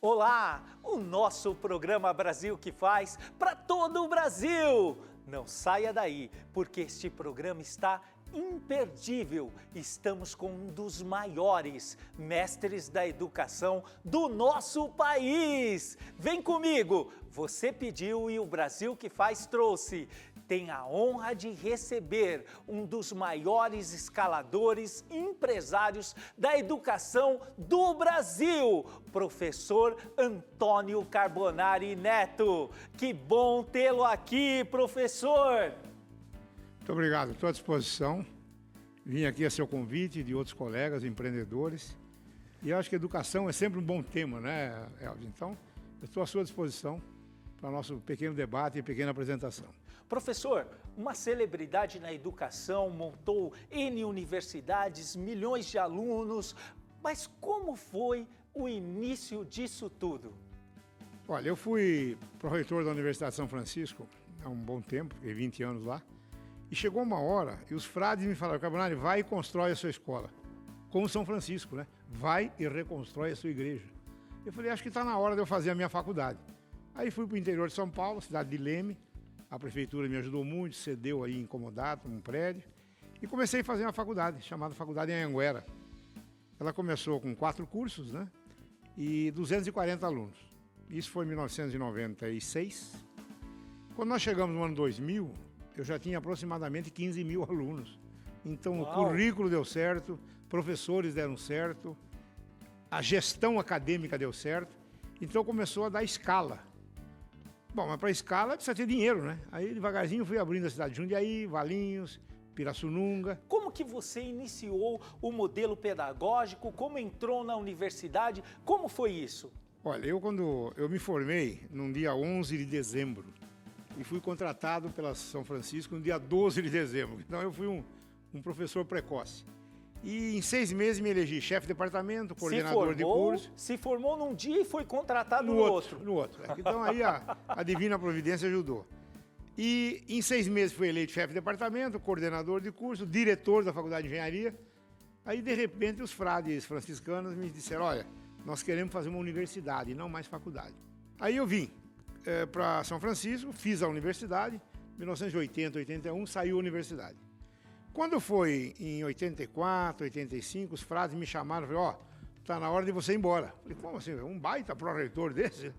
Olá, o nosso programa Brasil que faz para todo o Brasil. Não saia daí, porque este programa está imperdível. Estamos com um dos maiores mestres da educação do nosso país. Vem comigo! Você pediu e o Brasil que faz trouxe tem a honra de receber um dos maiores escaladores empresários da educação do Brasil, professor Antônio Carbonari Neto. Que bom tê-lo aqui, professor! Muito obrigado, estou à disposição. Vim aqui a seu convite de outros colegas empreendedores. E acho que educação é sempre um bom tema, né, Elvio? Então, eu estou à sua disposição para o nosso pequeno debate e pequena apresentação. Professor, uma celebridade na educação, montou N universidades, milhões de alunos, mas como foi o início disso tudo? Olha, eu fui pró-reitor da Universidade de São Francisco há um bom tempo, fiquei 20 anos lá, e chegou uma hora e os frades me falaram, Carbonari, vai e constrói a sua escola. Como São Francisco, né? Vai e reconstrói a sua igreja. Eu falei, acho que está na hora de eu fazer a minha faculdade. Aí fui para o interior de São Paulo, cidade de Leme, a prefeitura me ajudou muito, cedeu aí incomodado um prédio. E comecei a fazer uma faculdade, chamada Faculdade em Anguera. Ela começou com quatro cursos, né? E 240 alunos. Isso foi em 1996. Quando nós chegamos no ano 2000, eu já tinha aproximadamente 15 mil alunos. Então Uau. o currículo deu certo, professores deram certo, a gestão acadêmica deu certo. Então começou a dar escala. Bom, mas para escala precisa ter dinheiro, né? Aí devagarzinho fui abrindo a cidade de Jundiaí, Valinhos, Pirassununga. Como que você iniciou o modelo pedagógico? Como entrou na universidade? Como foi isso? Olha, eu quando eu me formei num dia 11 de dezembro e fui contratado pela São Francisco no dia 12 de dezembro. Então eu fui um, um professor precoce. E em seis meses me elegi chefe de departamento, coordenador formou, de curso. Se formou num dia e foi contratado no, no outro, outro. No outro. Então aí a, a Divina Providência ajudou. E em seis meses fui eleito chefe de departamento, coordenador de curso, diretor da Faculdade de Engenharia. Aí, de repente, os frades franciscanos me disseram: olha, nós queremos fazer uma universidade, não mais faculdade. Aí eu vim é, para São Francisco, fiz a universidade, 1980, 81, saiu a universidade. Quando foi em 84, 85, os frades me chamaram e falaram, ó, oh, tá na hora de você ir embora. Falei, como assim? Um baita pró-reitor desse?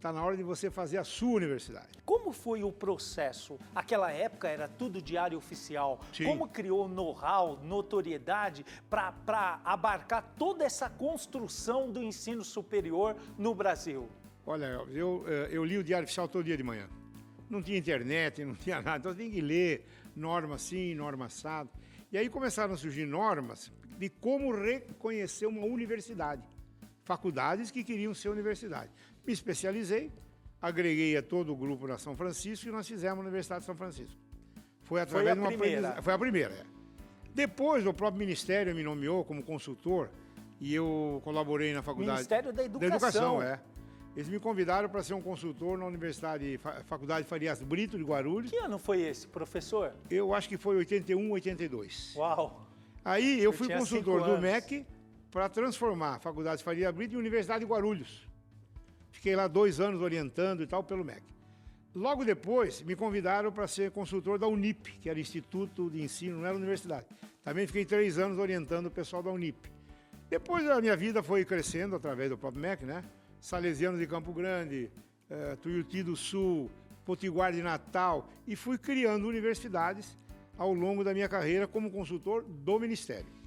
Tá na hora de você fazer a sua universidade. Como foi o processo? Aquela época era tudo diário oficial. Sim. Como criou know-how, notoriedade para abarcar toda essa construção do ensino superior no Brasil? Olha, eu, eh, eu li o Diário Oficial todo dia de manhã. Não tinha internet, não tinha nada, então tem que ler norma assim, norma assado. E aí começaram a surgir normas de como reconhecer uma universidade. Faculdades que queriam ser universidade. Me especializei, agreguei a todo o grupo na São Francisco e nós fizemos a Universidade de São Francisco. Foi através foi de uma primeira. Foi a primeira, é. Depois, o próprio Ministério me nomeou como consultor e eu colaborei na faculdade. Ministério da Educação. Da Educação, é. Eles me convidaram para ser um consultor na Universidade, Faculdade Farias Brito de Guarulhos. Que ano foi esse, professor? Eu acho que foi 81, 82. Uau! Aí eu, eu fui consultor do MEC para transformar a Faculdade Farias Brito em Universidade de Guarulhos. Fiquei lá dois anos orientando e tal pelo MEC. Logo depois, me convidaram para ser consultor da Unip, que era Instituto de Ensino, não era universidade. Também fiquei três anos orientando o pessoal da Unip. Depois a minha vida foi crescendo através do próprio MEC, né? Salesianos de Campo Grande, eh, Tuiuti do Sul, Potiguar de Natal, e fui criando universidades ao longo da minha carreira como consultor do Ministério.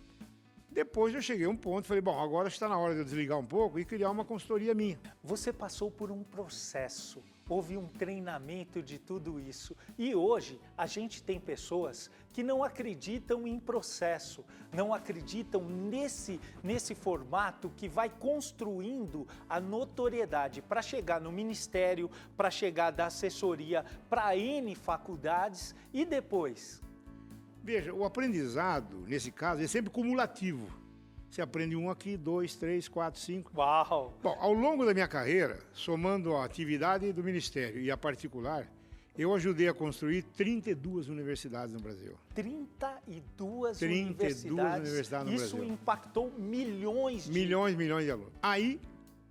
Depois eu cheguei a um ponto, falei, bom, agora está na hora de eu desligar um pouco e criar uma consultoria minha. Você passou por um processo, houve um treinamento de tudo isso. E hoje a gente tem pessoas que não acreditam em processo, não acreditam nesse, nesse formato que vai construindo a notoriedade para chegar no ministério, para chegar da assessoria para N faculdades e depois Veja, o aprendizado, nesse caso, é sempre cumulativo. Você aprende um aqui, dois, três, quatro, cinco. Uau! Bom, ao longo da minha carreira, somando a atividade do Ministério e a particular, eu ajudei a construir 32 universidades no Brasil. 32, 32 universidades. universidades no Isso Brasil. impactou milhões de... Milhões, milhões de alunos. Aí,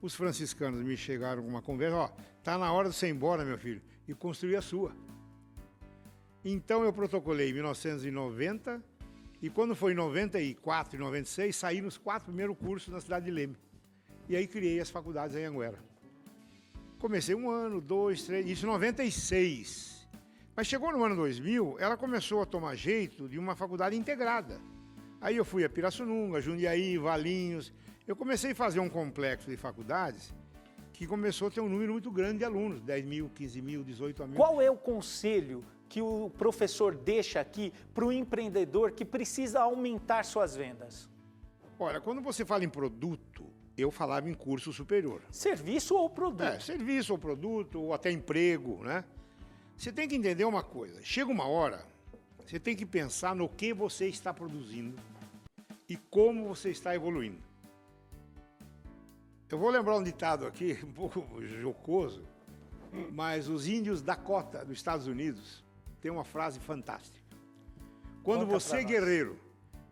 os franciscanos me chegaram com uma conversa, ó, tá na hora de você ir embora, meu filho, e construir a sua. Então eu protocolei em 1990 e quando foi em 94 e 96, saí nos quatro primeiros cursos na cidade de Leme. E aí criei as faculdades em Anguera. Comecei um ano, dois, três, isso em 96. Mas chegou no ano 2000, ela começou a tomar jeito de uma faculdade integrada. Aí eu fui a Pirassununga, Jundiaí, Valinhos. Eu comecei a fazer um complexo de faculdades que começou a ter um número muito grande de alunos, 10 mil, 15 mil, 18 mil. Qual é o conselho que o professor deixa aqui para o empreendedor que precisa aumentar suas vendas? Olha, quando você fala em produto, eu falava em curso superior. Serviço ou produto? É, serviço ou produto, ou até emprego, né? Você tem que entender uma coisa. Chega uma hora, você tem que pensar no que você está produzindo e como você está evoluindo. Eu vou lembrar um ditado aqui, um pouco jocoso, mas os índios Dakota, dos Estados Unidos, têm uma frase fantástica. Quando Conta você, guerreiro,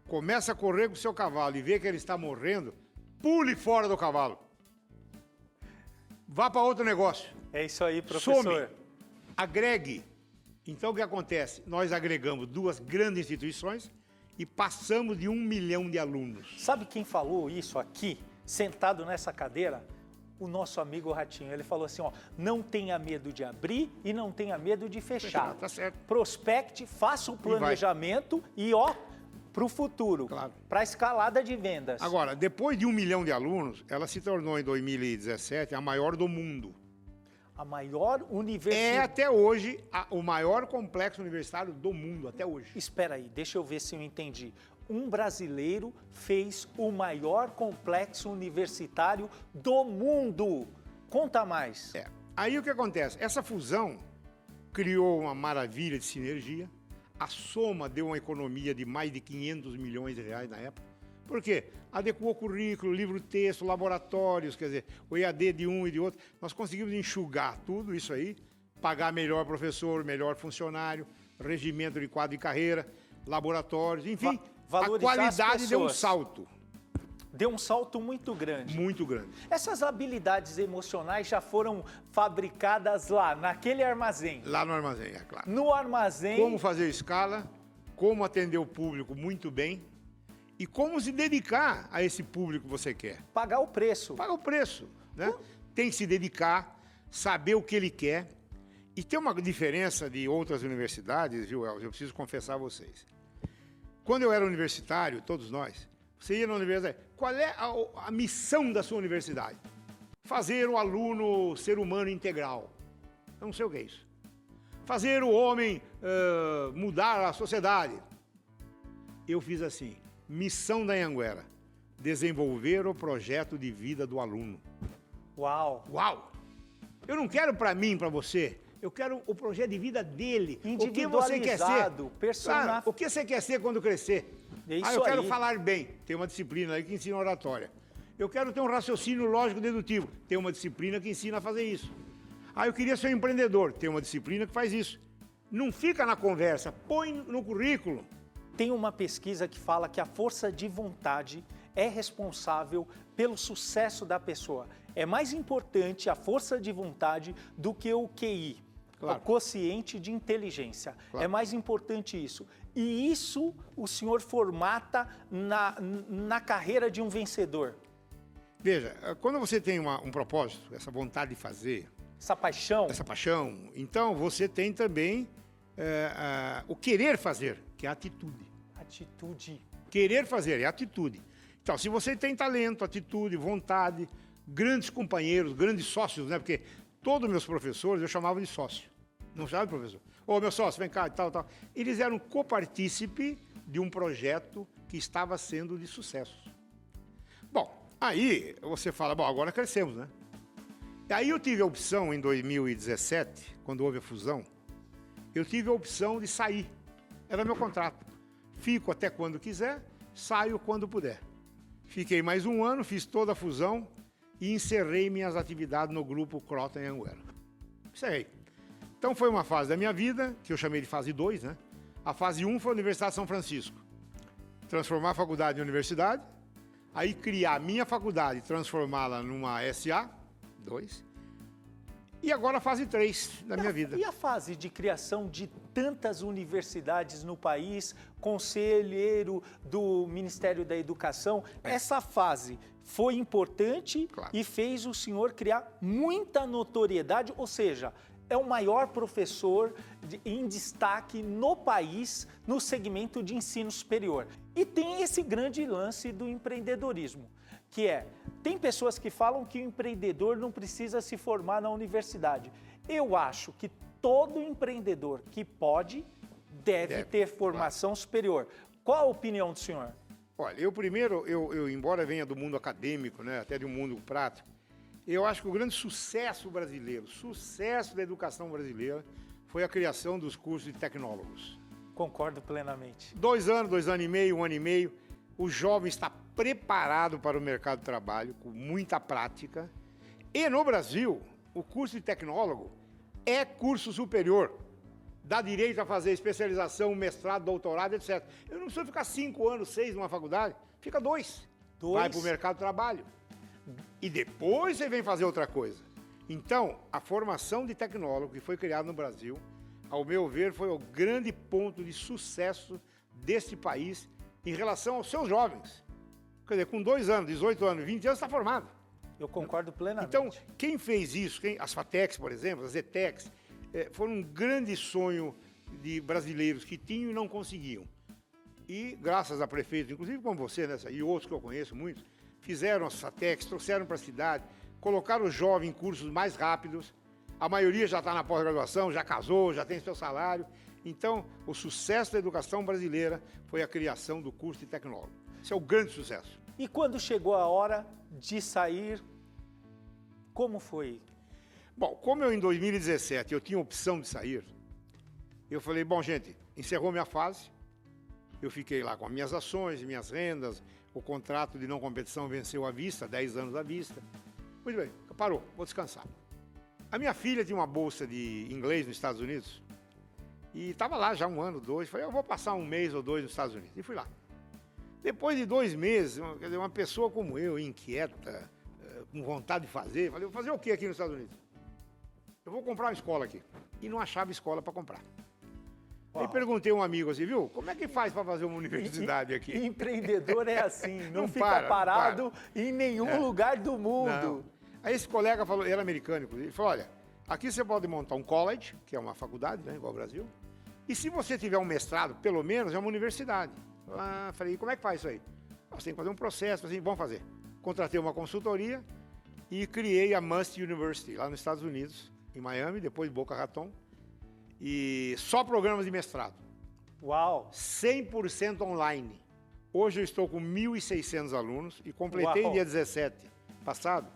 começa a correr com o seu cavalo e vê que ele está morrendo, pule fora do cavalo. Vá para outro negócio. É isso aí, professor. Some. Agregue. Então o que acontece? Nós agregamos duas grandes instituições e passamos de um milhão de alunos. Sabe quem falou isso aqui, sentado nessa cadeira? O nosso amigo Ratinho. Ele falou assim: ó, não tenha medo de abrir e não tenha medo de fechar. Tá certo. Prospecte, faça o planejamento e, ó, para o futuro, Claro. para a escalada de vendas. Agora, depois de um milhão de alunos, ela se tornou em 2017 a maior do mundo. A maior É universidade. até hoje a- o maior complexo universitário do mundo, até hoje. Espera aí, deixa eu ver se eu entendi. Um brasileiro fez o maior complexo universitário do mundo. Conta mais. É. Aí o que acontece? Essa fusão criou uma maravilha de sinergia. A soma deu uma economia de mais de 500 milhões de reais na época. Por quê? Adequou currículo, livro-texto, laboratórios, quer dizer, o EAD de um e de outro. Nós conseguimos enxugar tudo isso aí, pagar melhor professor, melhor funcionário, regimento de quadro de carreira, laboratórios, enfim. Va- valorizar as qualidade deu um salto Deu um salto muito grande. muito grande. Essas habilidades emocionais já foram fabricadas lá, naquele armazém. Lá no armazém, é claro. No armazém. como fazer escala, como atender o público muito bem e como se dedicar a esse público que você quer. Pagar o preço. Paga o preço, né? Tem que se dedicar, saber o que ele quer. E tem uma diferença de outras universidades, viu, Elcio? Eu preciso confessar a vocês. Quando eu era universitário, todos nós, você ia na universidade, qual é a, a missão da sua universidade? Fazer o aluno ser humano integral. Eu não sei o que é isso. Fazer o homem ãh, mudar a sociedade. Eu fiz assim, missão da Anhanguera, desenvolver o projeto de vida do aluno. Uau. Uau! Eu não quero para mim, para você. Eu quero o projeto de vida dele. O que você quer ser? Claro, o que você quer ser quando crescer? É isso ah, eu quero aí. falar bem. Tem uma disciplina aí que ensina oratória. Eu quero ter um raciocínio lógico dedutivo. Tem uma disciplina que ensina a fazer isso. Ah, eu queria ser um empreendedor. Tem uma disciplina que faz isso. Não fica na conversa, põe no currículo. Tem uma pesquisa que fala que a força de vontade é responsável pelo sucesso da pessoa. É mais importante a força de vontade do que o QI, Claro. o quociente de inteligência. Claro. É mais importante isso. E isso o senhor formata na, na carreira de um vencedor. Veja, eh, quando você tem uma- um propósito, essa vontade de fazer, Essa paixão. essa paixão, então você tem também ah, o querer fazer, que é a atitude. Atitude. Querer fazer é atitude. Então, se você tem talento, atitude, vontade, grandes companheiros, grandes sócios, né? Porque todos meus professores eu chamava de sócio. Não chamava de professor. Ô, meu sócio, vem cá e tal, tal. Eles eram copartícipe de um projeto que estava sendo de sucesso. Bom, aí você fala, bom, agora crescemos, né? E aí eu tive a opção em 2017, quando houve a fusão, eu tive a opção de sair. Era meu contrato. Fico até quando quiser, saio quando puder. Fiquei mais um ano, fiz toda a fusão e encerrei minhas atividades no grupo Crota em Anguera. Encerrei. Então foi uma fase da minha vida, que eu chamei de fase 2, né? A fase 1 um foi a Universidade de São Francisco. Transformar a faculdade em universidade. Aí criar a minha faculdade, transformá-la numa SA, dois. E agora a fase 3 da E minha a- vida. E a fase de criação de tantas universidades no país, conselheiro do Ministério da Educação, essa fase foi importante Claro. e fez o senhor criar muita notoriedade, ou seja, é o maior professor de- em destaque no país no segmento de ensino superior. E tem esse grande lance do empreendedorismo, que é, tem pessoas que falam que o empreendedor não precisa se formar na universidade. Eu acho que todo empreendedor que pode deve, Deve, ter formação superior. Qual a opinião do senhor? Olha, eu primeiro, eu, eu, embora venha do mundo acadêmico, né, até de um mundo prático, eu acho que o grande sucesso brasileiro, sucesso da educação brasileira, foi a criação dos cursos de tecnólogos. Concordo plenamente. Dois anos, dois anos e meio, um ano e meio, o jovem está preparado para o mercado de trabalho, com muita prática. E no Brasil, o curso de tecnólogo é curso superior. Dá direito a fazer especialização, mestrado, doutorado, etc. Eu não preciso ficar cinco anos, seis numa faculdade, fica dois. Dois. Vai para o mercado de trabalho. E depois você vem fazer outra coisa. Então, a formação de tecnólogo que foi criada no Brasil, ao meu ver, foi o grande ponto de sucesso deste país em relação aos seus jovens. Quer dizer, com dois anos, 18 anos, 20 anos, está formado. Eu concordo plenamente. Então, quem fez isso, quem, as FATECs, por exemplo, as ETECs, eh, foram um grande sonho de brasileiros que tinham e não conseguiam. E, graças a prefeitos, inclusive como você, né, e outros que eu conheço muitos, fizeram as FATECs, trouxeram para a cidade, colocaram o jovem em cursos mais rápidos. A maioria já está na pós-graduação, já casou, já tem seu salário. Então, o sucesso da educação brasileira foi a criação do curso de tecnólogo. Esse é o grande sucesso. E quando chegou a hora de sair, como foi? Bom, como eu em 2017 eu tinha opção de sair, eu falei, bom, gente, encerrou minha fase, eu fiquei lá com as minhas ações, minhas rendas, o contrato de não competição venceu à vista, 10 anos à vista. Muito bem, parou, vou descansar. A minha filha tinha uma bolsa de inglês nos Estados Unidos e estava lá já um ano, dois. Falei, eu vou passar um mês ou dois nos Estados Unidos. E fui lá. Depois de dois meses, uma, dizer, uma pessoa como eu, inquieta, eh, com vontade de fazer, falei, vou fazer o que aqui nos Estados Unidos? Eu vou comprar uma escola aqui. E não achava escola para comprar. Aí Uau. perguntei a um amigo assim, viu? Como é que faz para fazer uma universidade aqui? Empreendedor é assim, não, Não fica para, não parado em nenhum É. lugar do mundo. Não. Aí esse colega falou, ele era americano, inclusive, ele falou, olha, aqui você pode montar um college, que é uma faculdade, né, igual ao Brasil, e se você tiver um mestrado, pelo menos, é uma universidade. Ah, falei, como é que faz isso aí? Nós temos que fazer um processo, assim, vamos fazer. Contratei uma consultoria e criei a Must University, lá nos Estados Unidos, em Miami, depois Boca Raton, e só programas de mestrado. Uau! 100% online. Hoje eu estou com 1.600 alunos e completei Uau. dia 17 passado,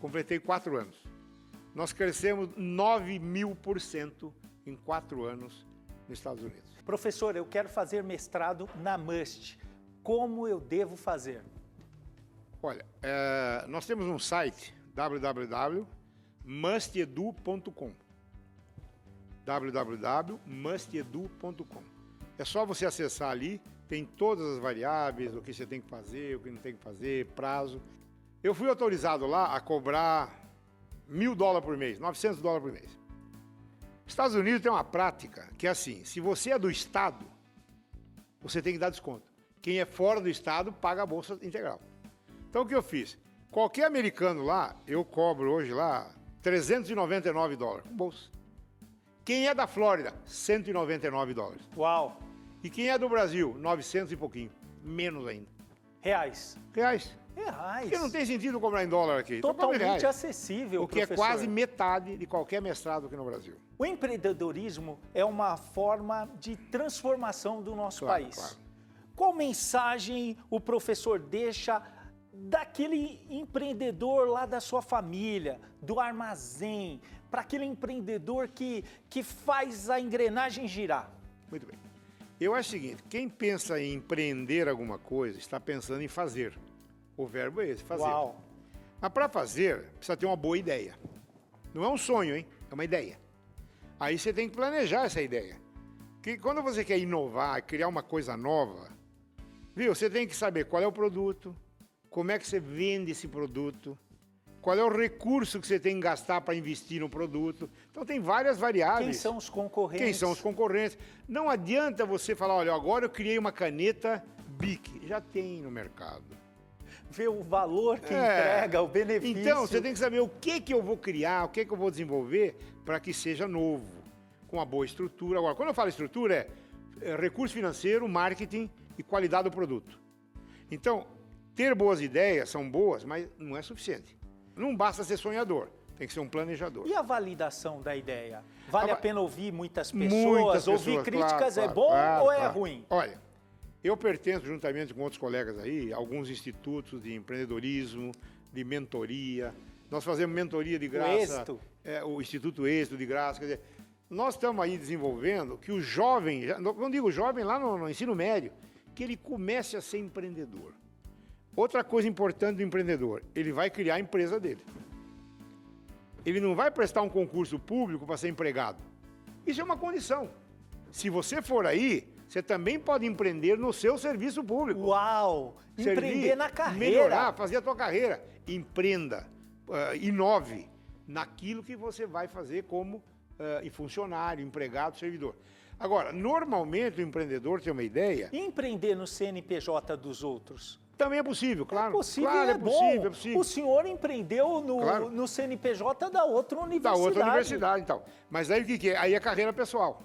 completei quatro anos. Nós crescemos 9 mil por cento em quatro anos nos Estados Unidos. Professor, eu quero fazer mestrado na MUST. Como eu devo fazer? Olha, eh, nós temos um site www.mustedu.com www.mustedu.com É só você acessar ali, tem todas as variáveis, o que você tem que fazer, o que não tem que fazer, prazo. Eu fui autorizado lá a cobrar mil dólares por mês, 900 dólares por mês. Estados Unidos tem uma prática que é assim, se você é do Estado, você tem que dar desconto. Quem é fora do Estado paga a bolsa integral. Então o que eu fiz? Qualquer americano lá, eu cobro hoje lá 399 dólares, bolsa. Quem é da Flórida, 199 dólares. Uau! E quem é do Brasil, 900 e pouquinho, menos ainda. Reais. Reais. Reais. Porque não tem sentido cobrar em dólar aqui. então Totalmente acessível, O que é professor. quase metade de qualquer mestrado aqui no Brasil. O empreendedorismo é uma forma de transformação do nosso Claro, país. claro. Qual mensagem o professor deixa daquele empreendedor lá da sua família, do armazém, para aquele empreendedor que, que faz a engrenagem girar? Muito bem. Eu acho o seguinte, quem pensa em empreender alguma coisa, está pensando em fazer. O verbo é esse, fazer. Uau! Mas para fazer, precisa ter uma boa ideia. Não é um sonho, hein? É uma ideia. Aí você tem que planejar essa ideia. Que quando você quer inovar, criar uma coisa nova, viu? Você tem que saber qual é o produto, como é que você vende esse produto, qual é o recurso que você tem que gastar para investir no produto. Então tem várias variáveis. Quem são os concorrentes? Quem são os concorrentes? Não adianta você falar, olha, agora eu criei uma caneta BIC. Já tem no mercado. Ver o valor que é. entrega, o benefício. Então, você tem que saber o que, que eu vou criar, o que, que eu vou desenvolver para que seja novo, com uma boa estrutura. Agora, quando eu falo estrutura, é, é recurso financeiro, marketing e qualidade do produto. Então, ter boas ideias são boas, mas não é suficiente. Não basta ser sonhador, tem que ser um planejador. E a validação da ideia? Vale a, a pena ouvir muitas pessoas? Muitas pessoas ouvir críticas claro, é bom claro, ou é claro. ruim? Olha, eu pertenço, juntamente com outros colegas aí, a alguns institutos de empreendedorismo, de mentoria. Nós fazemos mentoria de graça. O Êxito. É, o Instituto Êxito de graça. Quer dizer, nós estamos aí desenvolvendo que o jovem, não digo jovem lá no, no ensino médio, que ele comece a ser empreendedor. Outra coisa importante do empreendedor, ele vai criar a empresa dele. Ele não vai prestar um concurso público para ser empregado. Isso é uma condição. Se você for aí, você também pode empreender no seu serviço público. Uau! Servir, empreender na carreira. Melhorar, fazer a tua carreira. Empreenda, uh, inove naquilo que você vai fazer como uh, funcionário, empregado, servidor. Agora, normalmente o empreendedor tem uma ideia. E empreender no CNPJ dos outros? Também é possível, claro. É possível claro, é, é, possível, é possível. O senhor empreendeu no, claro. no CNPJ da outra universidade. Da outra universidade, então. Mas aí o que, que é? Aí é carreira pessoal.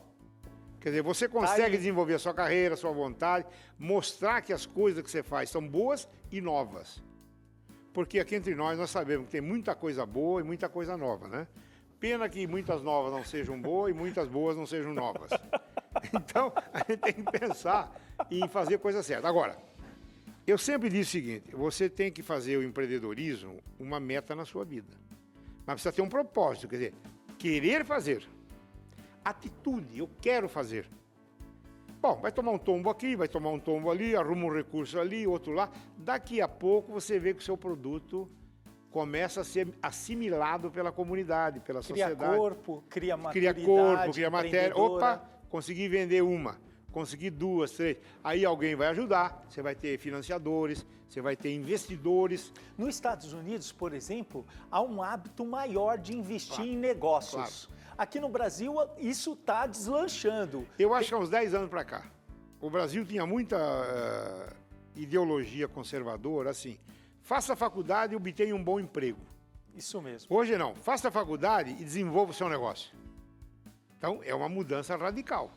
Quer dizer, você consegue aí. desenvolver a sua carreira, a sua vontade, mostrar que as coisas que você faz são boas e novas. Porque aqui entre nós, nós sabemos que tem muita coisa boa e muita coisa nova, né? Pena que muitas novas não sejam boas e muitas boas não sejam novas. Então, a gente tem que pensar em fazer coisa certa. Agora, eu sempre disse o seguinte: você tem que fazer o empreendedorismo uma meta na sua vida. Mas precisa ter um propósito, quer dizer, querer fazer. Atitude, eu quero fazer. Bom, vai tomar um tombo aqui, vai tomar um tombo ali, arruma um recurso ali, outro lá. Daqui a pouco você vê que o seu produto começa a ser assimilado pela comunidade, pela cria sociedade. Cria corpo, cria matéria. Cria corpo, cria matéria. Opa, consegui vender uma conseguir duas, três, aí alguém vai ajudar, você vai ter financiadores, você vai ter investidores. Nos Estados Unidos, por exemplo, há um hábito maior de investir claro, em negócios. Claro. Aqui no Brasil, isso está deslanchando. Eu acho que há uns 10 anos para cá. O Brasil tinha muita uh, ideologia conservadora, assim, faça faculdade e obtenha um bom emprego. Isso mesmo. Hoje não, faça faculdade e desenvolva o seu negócio. Então, é uma mudança radical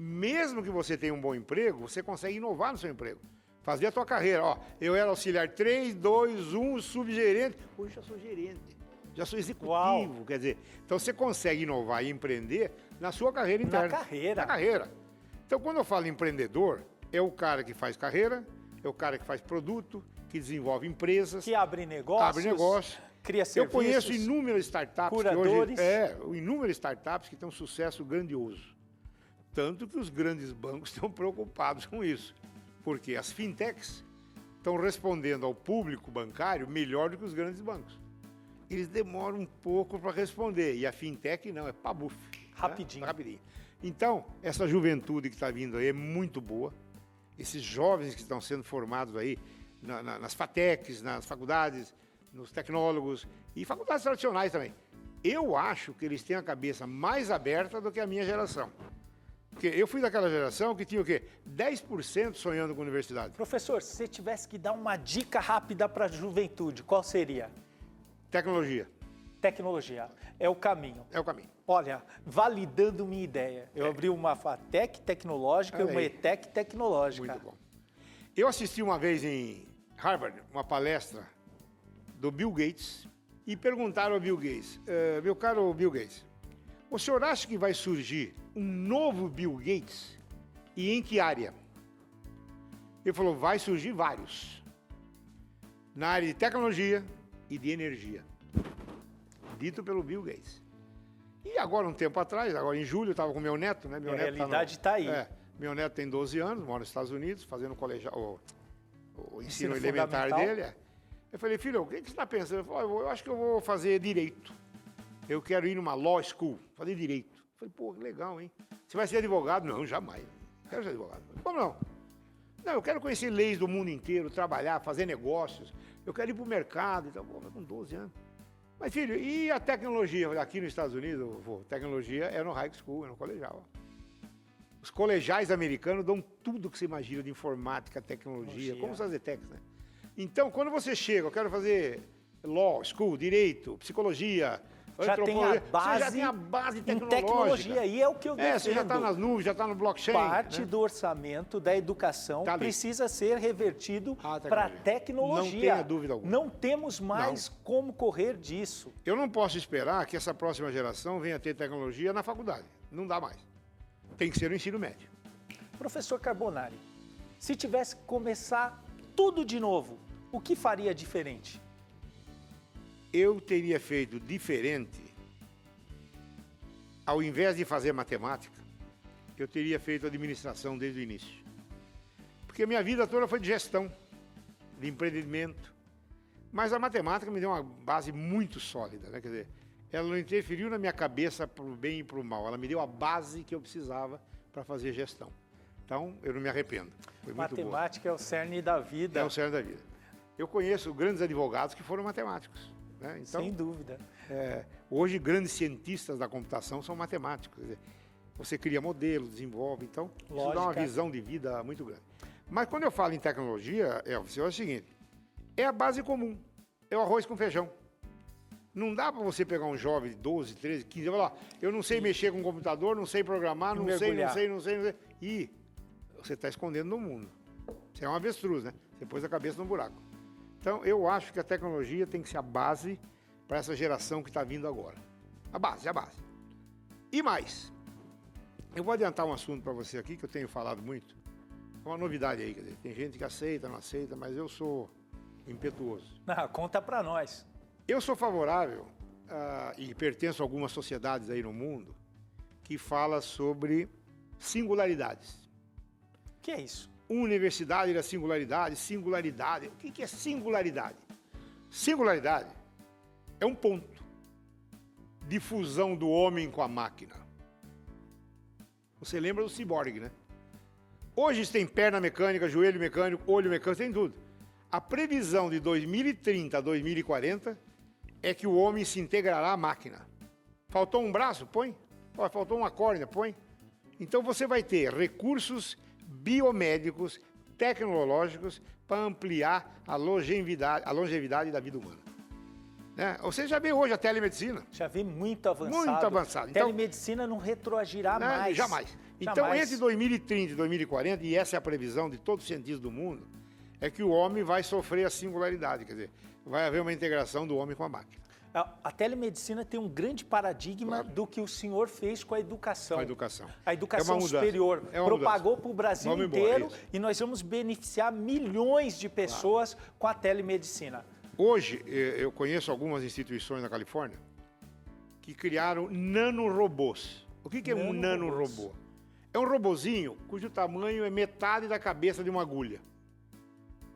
mesmo que você tenha um bom emprego, você consegue inovar no seu emprego. Fazer a tua carreira. Ó, eu era auxiliar 3, 2, 1, subgerente. Hoje já sou gerente. Já sou executivo. Uau. Quer dizer, então você consegue inovar e empreender na sua carreira interna. Na carreira. Na carreira. Então, quando eu falo empreendedor, é o cara que faz carreira, é o cara que faz produto, que desenvolve empresas. Que abre negócios. Abre negócio. Cria serviços. Eu conheço inúmeras startups curadores. que hoje. É, inúmeras startups que têm um sucesso grandioso. Tanto que os grandes bancos estão preocupados com isso, porque as fintechs estão respondendo ao público bancário melhor do que os grandes bancos. Eles demoram um pouco para responder, e a fintech não, é pabuf. Né? Rapidinho. Né? Rapidinho. Então, essa juventude que está vindo aí é muito boa. Esses jovens que estão sendo formados aí na, na, nas FATECs, nas faculdades, nos tecnólogos e faculdades tradicionais também. Eu acho que eles têm a cabeça mais aberta do que a minha geração. Porque eu fui daquela geração que tinha o quê? 10% sonhando com universidade. Professor, se você tivesse que dar uma dica rápida para a juventude, qual seria? Tecnologia. Tecnologia. É o caminho. É o caminho. Olha, validando minha ideia. Eu é. abri uma FATEC tecnológica e uma ETEC tecnológica. Muito bom. Eu assisti uma vez em Harvard uma palestra do Bill Gates e perguntaram ao Bill Gates, uh, meu caro Bill Gates, o senhor acha que vai surgir um novo Bill Gates? E em que área? Ele falou: vai surgir vários. Na área de tecnologia e de energia. Dito pelo Bill Gates. E agora, um tempo atrás, agora em julho, eu estava com meu neto, né? Meu a neto realidade está tá aí. É, meu neto tem 12 anos, mora nos Estados Unidos, fazendo colegial, o, o ensino, ensino elementar dele. É. Eu falei, filho, o que, que você está pensando? Ele falou, eu acho que eu vou fazer direito eu quero ir numa law school, fazer direito. Eu falei, pô, legal, hein? Você vai ser advogado? Não, jamais. Quero ser advogado. Como não? Não, eu quero conhecer leis do mundo inteiro, trabalhar, fazer negócios. Eu quero ir para o mercado e tal. Pô, com 12 anos. Mas, filho, e a tecnologia? Aqui nos Estados Unidos, tecnologia é no high school, é no colegial. Os colegiais americanos dão tudo que você imagina de informática, tecnologia, tecnologia. como os Azetecs, né? Então, quando você chega, eu quero fazer law, school, direito, psicologia, já tem a base, você já tem a base tecnológica. Em tecnologia, e é o que eu defendo. É, você já está nas nuvens, já está no blockchain. Parte né? do orçamento da educação tá precisa ser revertido para a tecnologia. Não tenha dúvida alguma. Não temos mais não. como correr disso. Eu não posso esperar que essa próxima geração venha ter tecnologia na faculdade. Não dá mais. Tem que ser no ensino médio. Professor Carbonari, se tivesse que começar tudo de novo, o que faria diferente? Eu teria feito diferente, ao invés de fazer matemática, eu teria feito administração desde o início. Porque a minha vida toda foi de gestão, de empreendimento. Mas a matemática me deu uma base muito sólida, né? Quer dizer, ela não interferiu na minha cabeça para o bem e para o mal. Ela me deu a base que eu precisava para fazer gestão. Então, eu não me arrependo. Foi Matemática é o cerne da vida. É o cerne da vida. Eu conheço grandes advogados que foram matemáticos. Né? Então, Sem dúvida. É, hoje, grandes cientistas da computação são matemáticos. Dizer, você cria modelos, desenvolve. Então, Lógica. isso dá uma visão de vida muito grande. Mas quando eu falo em tecnologia, é, é o seguinte: é a base comum. É o arroz com feijão. Não dá para você pegar um jovem de 12, 13, 15 e falar, eu não sei e... mexer com computador, não sei programar, não sei, não sei, não sei, não sei. E você está escondendo no mundo. Você é um avestruz, né? Você pôs a cabeça no buraco. Então, eu acho que a tecnologia tem que ser a base para essa geração que está vindo agora. A base, a base. E mais, eu vou adiantar um assunto para você aqui que eu tenho falado muito. É uma novidade aí, quer dizer, tem gente que aceita, não aceita, mas eu sou impetuoso. Não, conta para nós. Eu sou favorável uh, e pertenço a algumas sociedades aí no mundo que fala sobre singularidades. O que é isso? Universidade da singularidade, singularidade. O que é singularidade? Singularidade é um ponto de fusão do homem com a máquina. Você lembra do ciborgue, né? Hoje tem perna mecânica, joelho mecânico, olho mecânico, tem tudo. A previsão de 2030 a 2040 é que o homem se integrará à máquina. Faltou um braço? Põe. Faltou uma córnea? Põe. Então você vai ter recursos biomédicos, tecnológicos para ampliar a longevidade, a longevidade da vida humana. Né? Você já vê hoje a telemedicina. Já vê muito avançado. Muito avançado. Então, telemedicina não retroagirá né? mais. Jamais. Então, entre 2030 e 2040, e essa é a previsão de todos os cientistas do mundo, é que o homem vai sofrer a singularidade. Quer dizer, vai haver uma integração do homem com a máquina. A, telemedicina tem um grande paradigma claro. do que o senhor fez com a educação. Com a educação. A educação é superior é propagou para o Brasil vamos inteiro embora, e nós vamos beneficiar milhões de pessoas claro. com a telemedicina. Hoje, eh, eu conheço algumas instituições na Califórnia que criaram nanorobôs. O que, que é um nanorobô? É um robozinho cujo tamanho é metade da cabeça de uma agulha.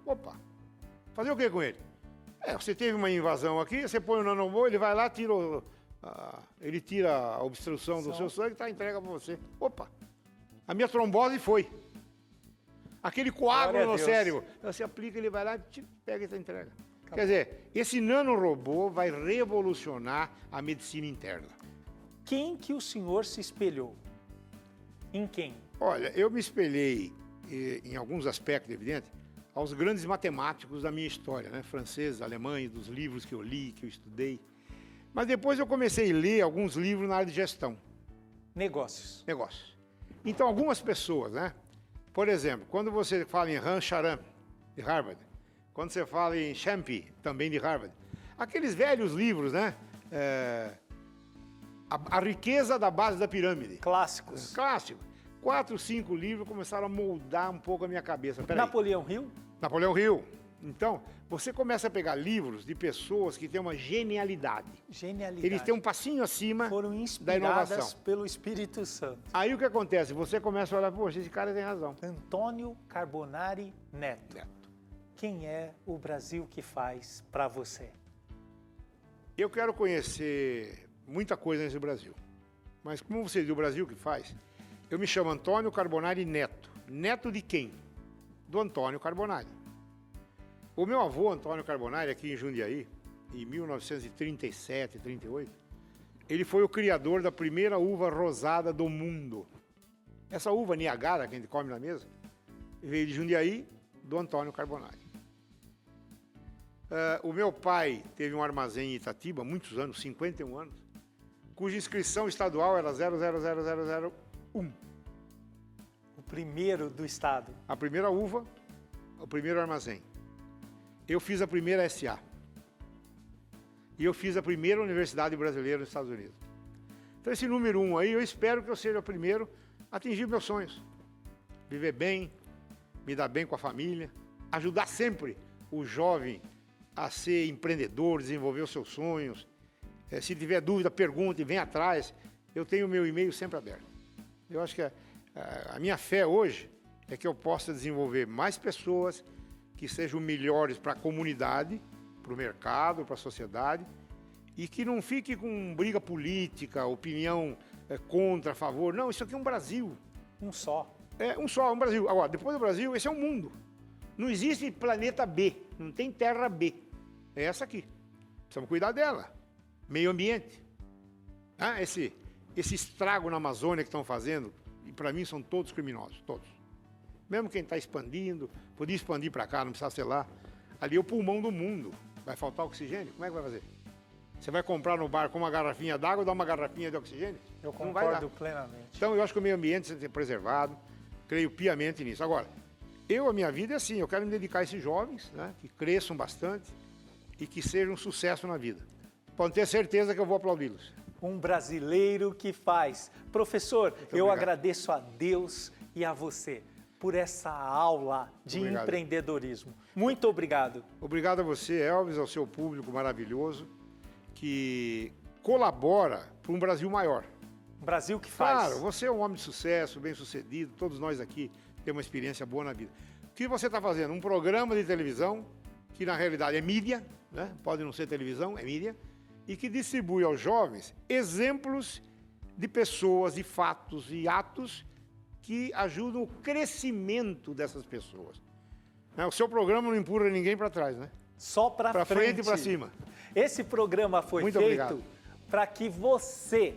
Opa! Fazer o que com ele? É, você teve uma invasão aqui, você põe o nanomô, ele vai lá, tira o, a, ele tira a obstrução do seu sangue e tá, entrega para você. Opa, a minha trombose foi. Aquele coágulo no cérebro, você aplica, ele vai lá, te pega e te entrega. Acabou. Quer dizer, esse nanorobô vai revolucionar a medicina interna. Quem que o senhor se espelhou? Em quem? Olha, eu me espelhei eh, em alguns aspectos, evidente, aos grandes matemáticos da minha história, né? franceses, alemães, dos livros que eu li, que eu estudei. Mas depois eu comecei a ler alguns livros na área de gestão. Negócios. Negócios. Então, algumas pessoas, né? Por exemplo, quando você fala em Han Charan, de Harvard, quando você fala em Champy, também de Harvard, aqueles velhos livros, né? É, a, a, riqueza da base da pirâmide. Clássicos. Clássicos. Quatro, cinco livros começaram a moldar um pouco a minha cabeça. Peraí. Napoleão Hill? Napoleão Hill. Então, você começa a pegar livros de pessoas que têm uma genialidade. Genialidade. Eles têm um passinho acima Foram da inovação. pelo Espírito Santo. Aí o que acontece? Você começa a olhar, poxa, esse cara tem razão. Antônio Carbonari Neto. Neto. Quem é o Brasil que faz para você? Eu quero conhecer muita coisa nesse Brasil. Mas como você diz, o Brasil que faz, eu me chamo Antônio Carbonari Neto. Neto de quem? do Antônio Carbonari. O meu avô, Antônio Carbonari, aqui em Jundiaí, em 1937, 38, ele foi o criador da primeira uva rosada do mundo. Essa uva Niagara, que a gente come na mesa, veio de Jundiaí, do Antônio Carbonari. Uh, o meu pai teve um armazém em Itatiba, muitos anos, 51 anos, cuja inscrição estadual era 000001. O primeiro do estado. A primeira uva, o primeiro armazém. Eu fiz a primeira SA. E eu fiz a primeira universidade brasileira nos Estados Unidos. Então esse número um aí, eu espero que eu seja o primeiro a atingir meus sonhos. Viver bem, me dar bem com a família, ajudar sempre o jovem a ser empreendedor, desenvolver os seus sonhos. É, se tiver dúvida, pergunte, vem atrás. Eu tenho o meu e-mail sempre aberto. Eu acho que a, a, a minha fé hoje é que eu possa desenvolver mais pessoas que sejam melhores para a comunidade, para o mercado, para a sociedade, e que não fique com briga política, opinião é, contra, a favor. Não, isso aqui é um Brasil. Um só. É um só, um Brasil. Agora, depois do Brasil, esse é o um mundo. Não existe planeta B, não tem terra B. É essa aqui. Precisamos cuidar dela. Meio ambiente. Ah, esse, esse estrago na Amazônia que estão fazendo, e para mim são todos criminosos, todos. Mesmo quem está expandindo, podia expandir para cá, não precisa ser lá. Ali é o pulmão do mundo. Vai faltar oxigênio? Como é que vai fazer? Você vai comprar no bar com uma garrafinha d'água dar uma garrafinha de oxigênio? Eu concordo plenamente. Então eu acho que o meio ambiente tem que ser preservado. Creio piamente nisso. Agora, eu, a minha vida é assim, eu quero me dedicar a esses jovens, né, que cresçam bastante e que sejam um sucesso na vida. Podem ter certeza que eu vou aplaudi-los. Um brasileiro que faz. Professor, Muito eu obrigado. agradeço a Deus e a você por essa aula de obrigado. empreendedorismo. Muito obrigado. Obrigado a você, Elvis, ao seu público maravilhoso, que colabora para um Brasil maior. Brasil que faz. Claro, você é um homem de sucesso, bem sucedido, todos nós aqui temos uma experiência boa na vida. O que você está fazendo? Um programa de televisão, que na realidade é mídia, né? pode não ser televisão, é mídia, e que distribui aos jovens exemplos de pessoas, de fatos e atos que ajudam o crescimento dessas pessoas. Né? O seu programa não empurra ninguém para trás, né? Só para frente. Para frente e para cima. Esse programa foi Muito feito para que você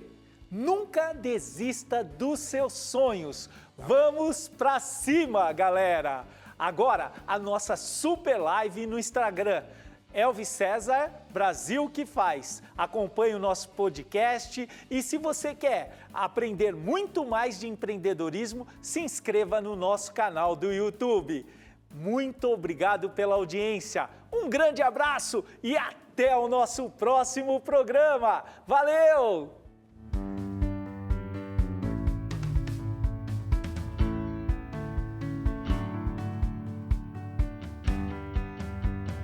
Nunca desista dos seus sonhos. Vamos para cima, galera! Agora, a nossa super live no Instagram. Elvis César, Brasil que faz. Acompanhe o nosso podcast e se você quer aprender muito mais de empreendedorismo, se inscreva no nosso canal do YouTube. Muito obrigado pela audiência. Um grande abraço e até o nosso próximo programa. Valeu!